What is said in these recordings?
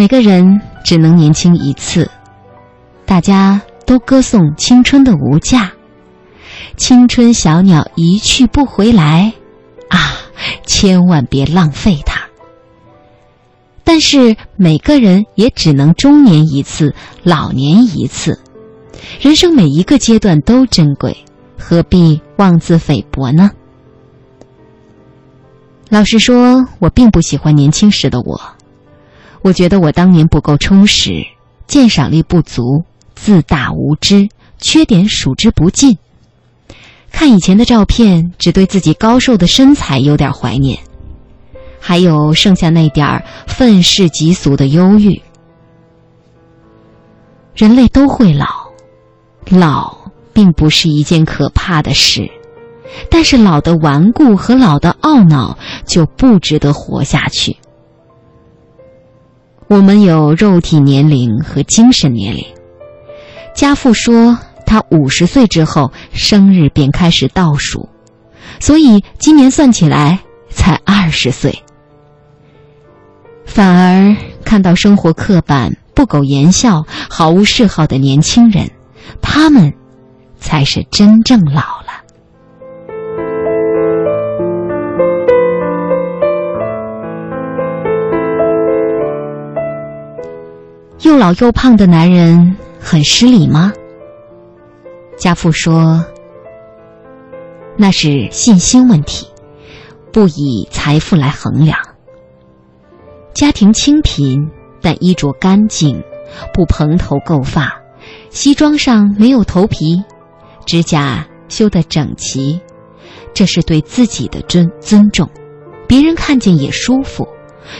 每个人只能年轻一次，大家都歌颂青春的无价。青春小鸟一去不回来，啊，千万别浪费它。但是每个人也只能中年一次，老年一次。人生每一个阶段都珍贵，何必妄自菲薄呢？老实说，我并不喜欢年轻时的我。我觉得我当年不够充实，鉴赏力不足，自大无知，缺点数之不尽。看以前的照片，只对自己高瘦的身材有点怀念，还有剩下那点儿愤世嫉俗的忧郁。人类都会老，老并不是一件可怕的事，但是老的顽固和老的懊恼就不值得活下去。我们有肉体年龄和精神年龄。家父说。他五十岁之后，生日便开始倒数，所以今年算起来才二十岁。反而看到生活刻板、不苟言笑、毫无嗜好的年轻人，他们才是真正老了。老又胖的男人很失礼吗？家父说：“那是信心问题，不以财富来衡量。家庭清贫，但衣着干净，不蓬头垢发，西装上没有头皮，指甲修得整齐，这是对自己的尊尊重，别人看见也舒服，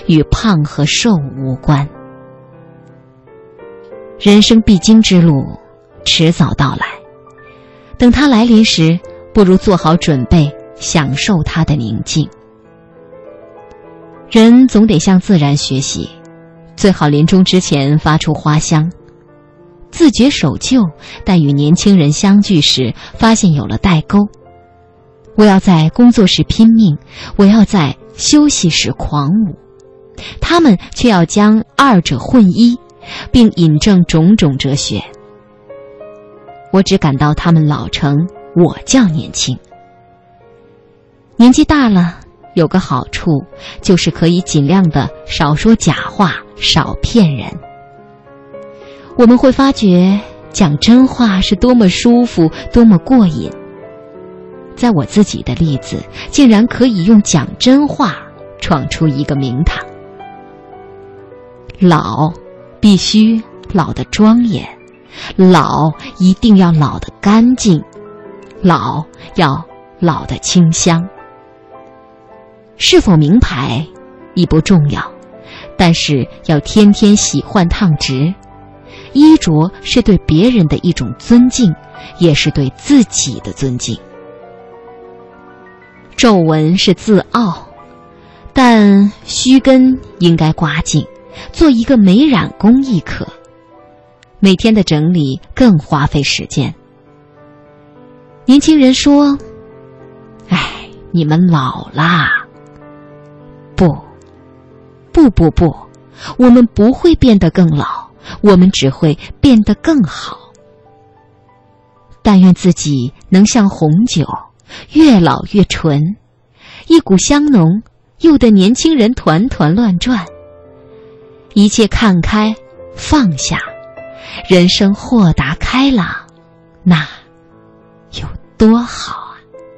与胖和瘦无关。人生必经之路，迟早到来。”等它来临时，不如做好准备，享受它的宁静。人总得向自然学习，最好临终之前发出花香。自觉守旧，但与年轻人相聚时，发现有了代沟。我要在工作时拼命，我要在休息时狂舞，他们却要将二者混一，并引证种种哲学。我只感到他们老成，我较年轻。年纪大了，有个好处，就是可以尽量的少说假话，少骗人。我们会发觉讲真话是多么舒服，多么过瘾。在我自己的例子，竟然可以用讲真话闯出一个名堂。老，必须老得庄严。老一定要老得干净，老要老得清香。是否名牌已不重要，但是要天天洗换烫直。衣着是对别人的一种尊敬，也是对自己的尊敬。皱纹是自傲，但须根应该刮净，做一个美染工亦可。每天的整理更花费时间。年轻人说：“哎，你们老啦。”不，不不不，我们不会变得更老，我们只会变得更好。但愿自己能像红酒，越老越纯，一股香浓，诱得年轻人团团乱转。一切看开，放下。人生豁达开朗，那有多好？